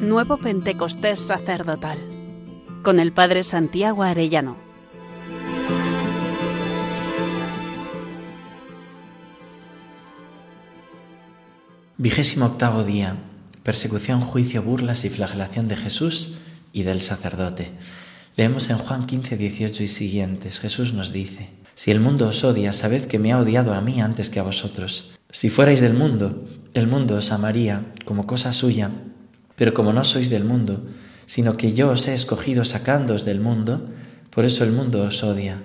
Nuevo Pentecostés Sacerdotal con el Padre Santiago Arellano. Vigésimo octavo día. Persecución, juicio, burlas y flagelación de Jesús y del sacerdote. Leemos en Juan 15, 18 y siguientes. Jesús nos dice, Si el mundo os odia, sabed que me ha odiado a mí antes que a vosotros. Si fuerais del mundo, el mundo os amaría como cosa suya, pero como no sois del mundo, sino que yo os he escogido sacándoos del mundo, por eso el mundo os odia.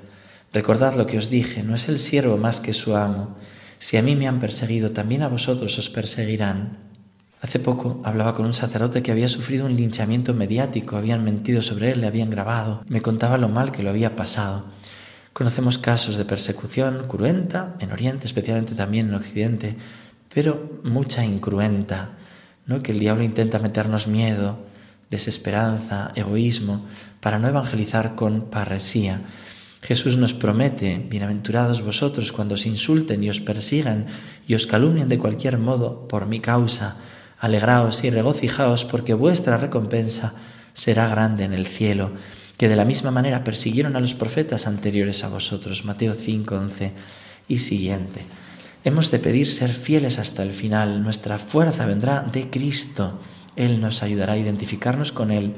Recordad lo que os dije, no es el siervo más que su amo. Si a mí me han perseguido, también a vosotros os perseguirán. Hace poco hablaba con un sacerdote que había sufrido un linchamiento mediático, habían mentido sobre él, le habían grabado, me contaba lo mal que lo había pasado. Conocemos casos de persecución cruenta en Oriente, especialmente también en Occidente, pero mucha incruenta, que el diablo intenta meternos miedo, desesperanza, egoísmo, para no evangelizar con parresía. Jesús nos promete, bienaventurados vosotros cuando os insulten y os persigan y os calumnien de cualquier modo por mi causa, alegraos y regocijaos porque vuestra recompensa será grande en el cielo, que de la misma manera persiguieron a los profetas anteriores a vosotros. Mateo 5, 11 y siguiente. Hemos de pedir ser fieles hasta el final. Nuestra fuerza vendrá de Cristo. Él nos ayudará a identificarnos con Él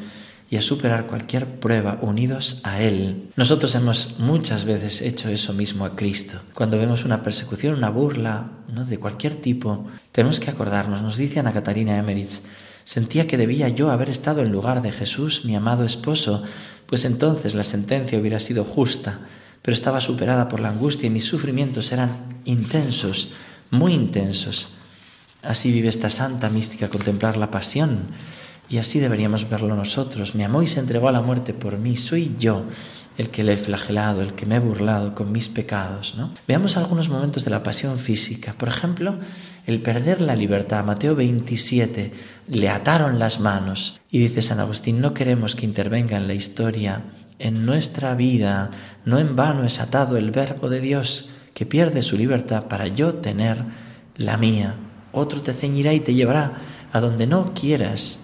y a superar cualquier prueba unidos a Él. Nosotros hemos muchas veces hecho eso mismo a Cristo. Cuando vemos una persecución, una burla, ¿no? de cualquier tipo, tenemos que acordarnos, nos dice Ana Catarina Emmerich, sentía que debía yo haber estado en lugar de Jesús, mi amado esposo, pues entonces la sentencia hubiera sido justa pero estaba superada por la angustia y mis sufrimientos eran intensos, muy intensos. Así vive esta santa mística contemplar la pasión y así deberíamos verlo nosotros. Me amó y se entregó a la muerte por mí. Soy yo el que le he flagelado, el que me he burlado con mis pecados. ¿no? Veamos algunos momentos de la pasión física. Por ejemplo, el perder la libertad. Mateo 27, le ataron las manos. Y dice San Agustín, no queremos que intervenga en la historia en nuestra vida. No en vano es atado el verbo de Dios que pierde su libertad para yo tener la mía. Otro te ceñirá y te llevará a donde no quieras.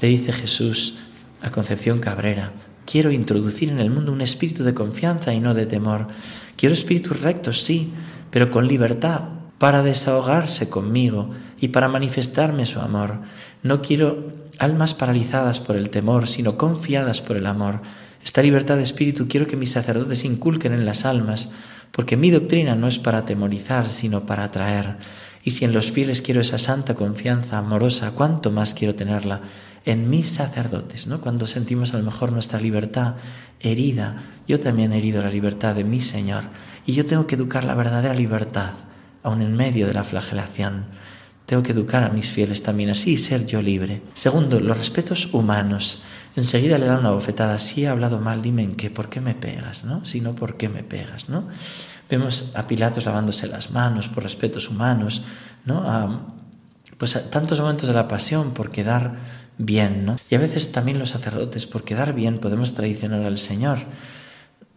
Le dice Jesús a Concepción Cabrera, quiero introducir en el mundo un espíritu de confianza y no de temor. Quiero espíritus rectos, sí, pero con libertad para desahogarse conmigo y para manifestarme su amor. No quiero almas paralizadas por el temor, sino confiadas por el amor. Esta libertad de espíritu quiero que mis sacerdotes inculquen en las almas, porque mi doctrina no es para atemorizar, sino para atraer. Y si en los fieles quiero esa santa confianza amorosa, cuánto más quiero tenerla en mis sacerdotes, ¿no? Cuando sentimos a lo mejor nuestra libertad herida, yo también he herido la libertad de mi Señor, y yo tengo que educar la verdadera libertad, aun en medio de la flagelación. Tengo que educar a mis fieles también, así ser yo libre. Segundo, los respetos humanos. Enseguida le da una bofetada. Si he hablado mal, dime en qué, ¿por qué me pegas? ¿no? Si no, ¿por qué me pegas? ¿no? Vemos a Pilatos lavándose las manos por respetos humanos, ¿no? Pues a tantos momentos de la pasión por quedar bien, ¿no? Y a veces también los sacerdotes, por quedar bien, podemos traicionar al Señor.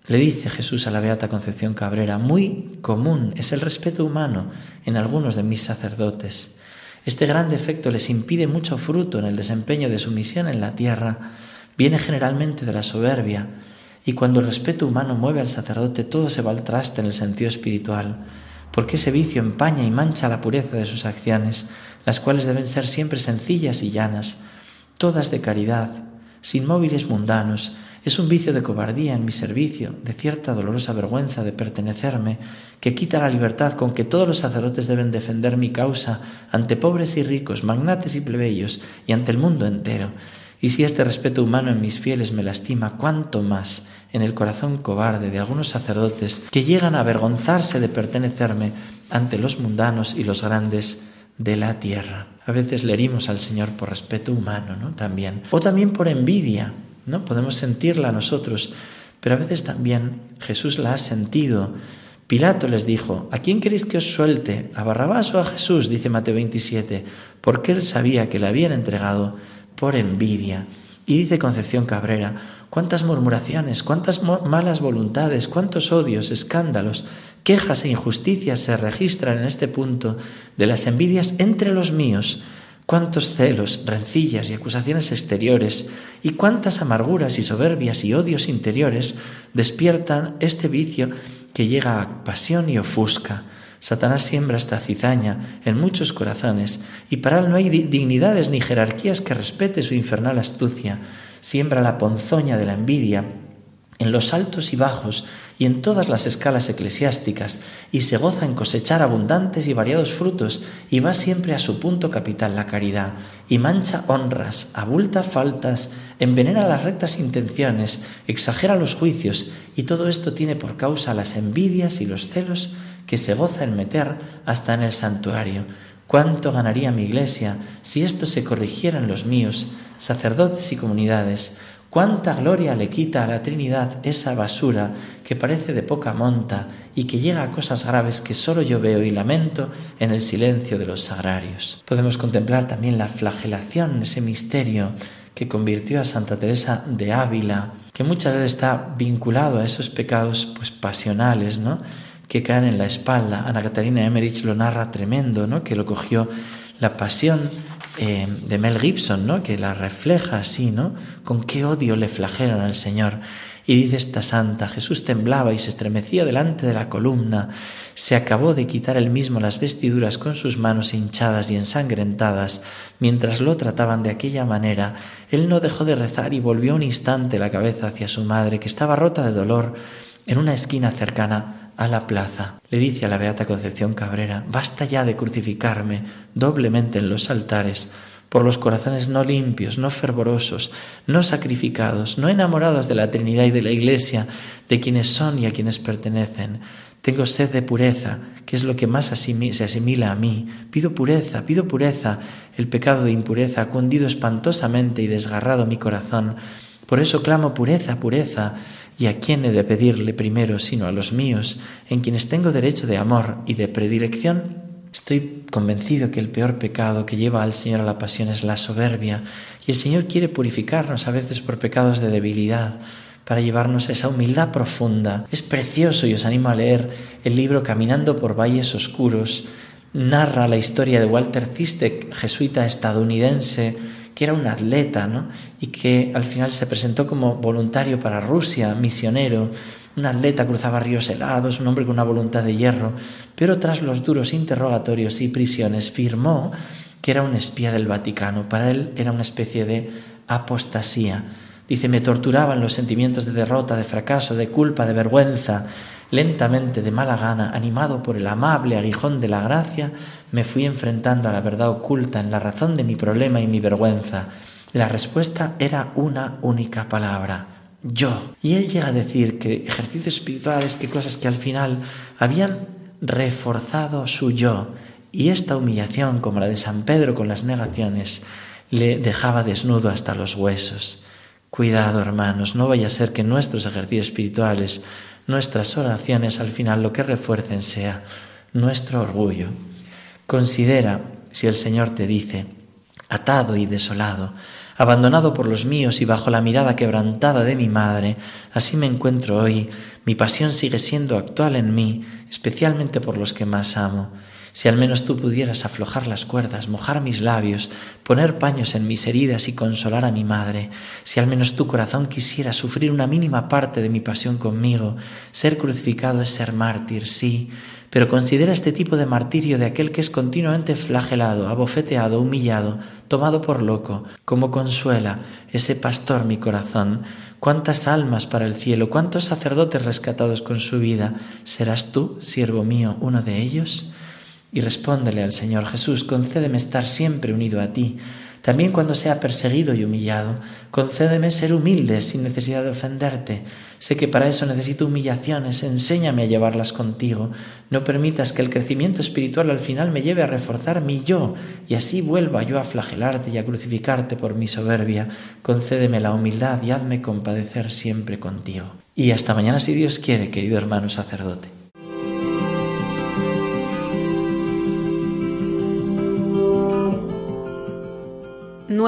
Le dice Jesús a la Beata Concepción Cabrera, muy común es el respeto humano en algunos de mis sacerdotes. Este gran defecto les impide mucho fruto en el desempeño de su misión en la tierra. Viene generalmente de la soberbia, y cuando el respeto humano mueve al sacerdote todo se va al traste en el sentido espiritual, porque ese vicio empaña y mancha la pureza de sus acciones, las cuales deben ser siempre sencillas y llanas, todas de caridad, sin móviles mundanos, es un vicio de cobardía en mi servicio, de cierta dolorosa vergüenza de pertenecerme, que quita la libertad con que todos los sacerdotes deben defender mi causa ante pobres y ricos, magnates y plebeyos, y ante el mundo entero. Y si este respeto humano en mis fieles me lastima, cuánto más en el corazón cobarde de algunos sacerdotes que llegan a avergonzarse de pertenecerme ante los mundanos y los grandes de la tierra. A veces le herimos al Señor por respeto humano, ¿no? También. O también por envidia, ¿no? Podemos sentirla nosotros, pero a veces también Jesús la ha sentido. Pilato les dijo, ¿a quién queréis que os suelte? ¿A Barrabás o a Jesús? Dice Mateo 27, porque él sabía que le habían entregado por envidia. Y dice Concepción Cabrera, cuántas murmuraciones, cuántas malas voluntades, cuántos odios, escándalos, quejas e injusticias se registran en este punto de las envidias entre los míos, cuántos celos, rencillas y acusaciones exteriores, y cuántas amarguras y soberbias y odios interiores despiertan este vicio que llega a pasión y ofusca. Satanás siembra esta cizaña en muchos corazones, y para él no hay dignidades ni jerarquías que respete su infernal astucia. Siembra la ponzoña de la envidia en los altos y bajos y en todas las escalas eclesiásticas, y se goza en cosechar abundantes y variados frutos, y va siempre a su punto capital, la caridad, y mancha honras, abulta faltas, envenena las rectas intenciones, exagera los juicios, y todo esto tiene por causa las envidias y los celos que se goza en meter hasta en el santuario. ¿Cuánto ganaría mi iglesia si esto se corrigiera en los míos, sacerdotes y comunidades? Cuánta gloria le quita a la Trinidad esa basura que parece de poca monta y que llega a cosas graves que solo yo veo y lamento en el silencio de los sagrarios. Podemos contemplar también la flagelación, ese misterio que convirtió a Santa Teresa de Ávila, que muchas veces está vinculado a esos pecados pues pasionales, ¿no? que caen en la espalda. Ana Catarina Emmerich lo narra tremendo, ¿no? que lo cogió la pasión eh, de Mel Gibson, ¿no? que la refleja así, ¿no? Con qué odio le flagelan al Señor. Y dice esta santa, Jesús temblaba y se estremecía delante de la columna, se acabó de quitar él mismo las vestiduras con sus manos hinchadas y ensangrentadas, mientras lo trataban de aquella manera, él no dejó de rezar y volvió un instante la cabeza hacia su madre, que estaba rota de dolor, en una esquina cercana a la plaza. Le dice a la Beata Concepción Cabrera, basta ya de crucificarme doblemente en los altares por los corazones no limpios, no fervorosos, no sacrificados, no enamorados de la Trinidad y de la Iglesia, de quienes son y a quienes pertenecen. Tengo sed de pureza, que es lo que más se asimila a mí. Pido pureza, pido pureza. El pecado de impureza ha cundido espantosamente y desgarrado mi corazón. Por eso clamo pureza, pureza. ¿Y a quién he de pedirle primero sino a los míos, en quienes tengo derecho de amor y de predilección? Estoy convencido que el peor pecado que lleva al Señor a la pasión es la soberbia, y el Señor quiere purificarnos a veces por pecados de debilidad, para llevarnos esa humildad profunda. Es precioso y os animo a leer el libro Caminando por Valles Oscuros. Narra la historia de Walter Zistek, jesuita estadounidense, que era un atleta, ¿no? Y que al final se presentó como voluntario para Rusia, misionero. Un atleta cruzaba ríos helados, un hombre con una voluntad de hierro, pero tras los duros interrogatorios y prisiones firmó que era un espía del Vaticano. Para él era una especie de apostasía. Dice, me torturaban los sentimientos de derrota, de fracaso, de culpa, de vergüenza. Lentamente, de mala gana, animado por el amable aguijón de la gracia, me fui enfrentando a la verdad oculta en la razón de mi problema y mi vergüenza. La respuesta era una única palabra, yo. Y él llega a decir que ejercicios espirituales, que cosas que al final habían reforzado su yo. Y esta humillación, como la de San Pedro con las negaciones, le dejaba desnudo hasta los huesos. Cuidado, hermanos, no vaya a ser que nuestros ejercicios espirituales nuestras oraciones al final lo que refuercen sea nuestro orgullo. Considera si el Señor te dice, atado y desolado, abandonado por los míos y bajo la mirada quebrantada de mi madre, así me encuentro hoy, mi pasión sigue siendo actual en mí, especialmente por los que más amo. Si al menos tú pudieras aflojar las cuerdas, mojar mis labios, poner paños en mis heridas y consolar a mi madre, si al menos tu corazón quisiera sufrir una mínima parte de mi pasión conmigo, ser crucificado es ser mártir, sí, pero considera este tipo de martirio de aquel que es continuamente flagelado, abofeteado, humillado, tomado por loco, como consuela ese pastor mi corazón. Cuántas almas para el cielo, cuántos sacerdotes rescatados con su vida. ¿Serás tú, siervo mío, uno de ellos? Y respóndele al Señor Jesús, concédeme estar siempre unido a ti, también cuando sea perseguido y humillado. Concédeme ser humilde sin necesidad de ofenderte. Sé que para eso necesito humillaciones, enséñame a llevarlas contigo. No permitas que el crecimiento espiritual al final me lleve a reforzar mi yo y así vuelva yo a flagelarte y a crucificarte por mi soberbia. Concédeme la humildad y hazme compadecer siempre contigo. Y hasta mañana si Dios quiere, querido hermano sacerdote.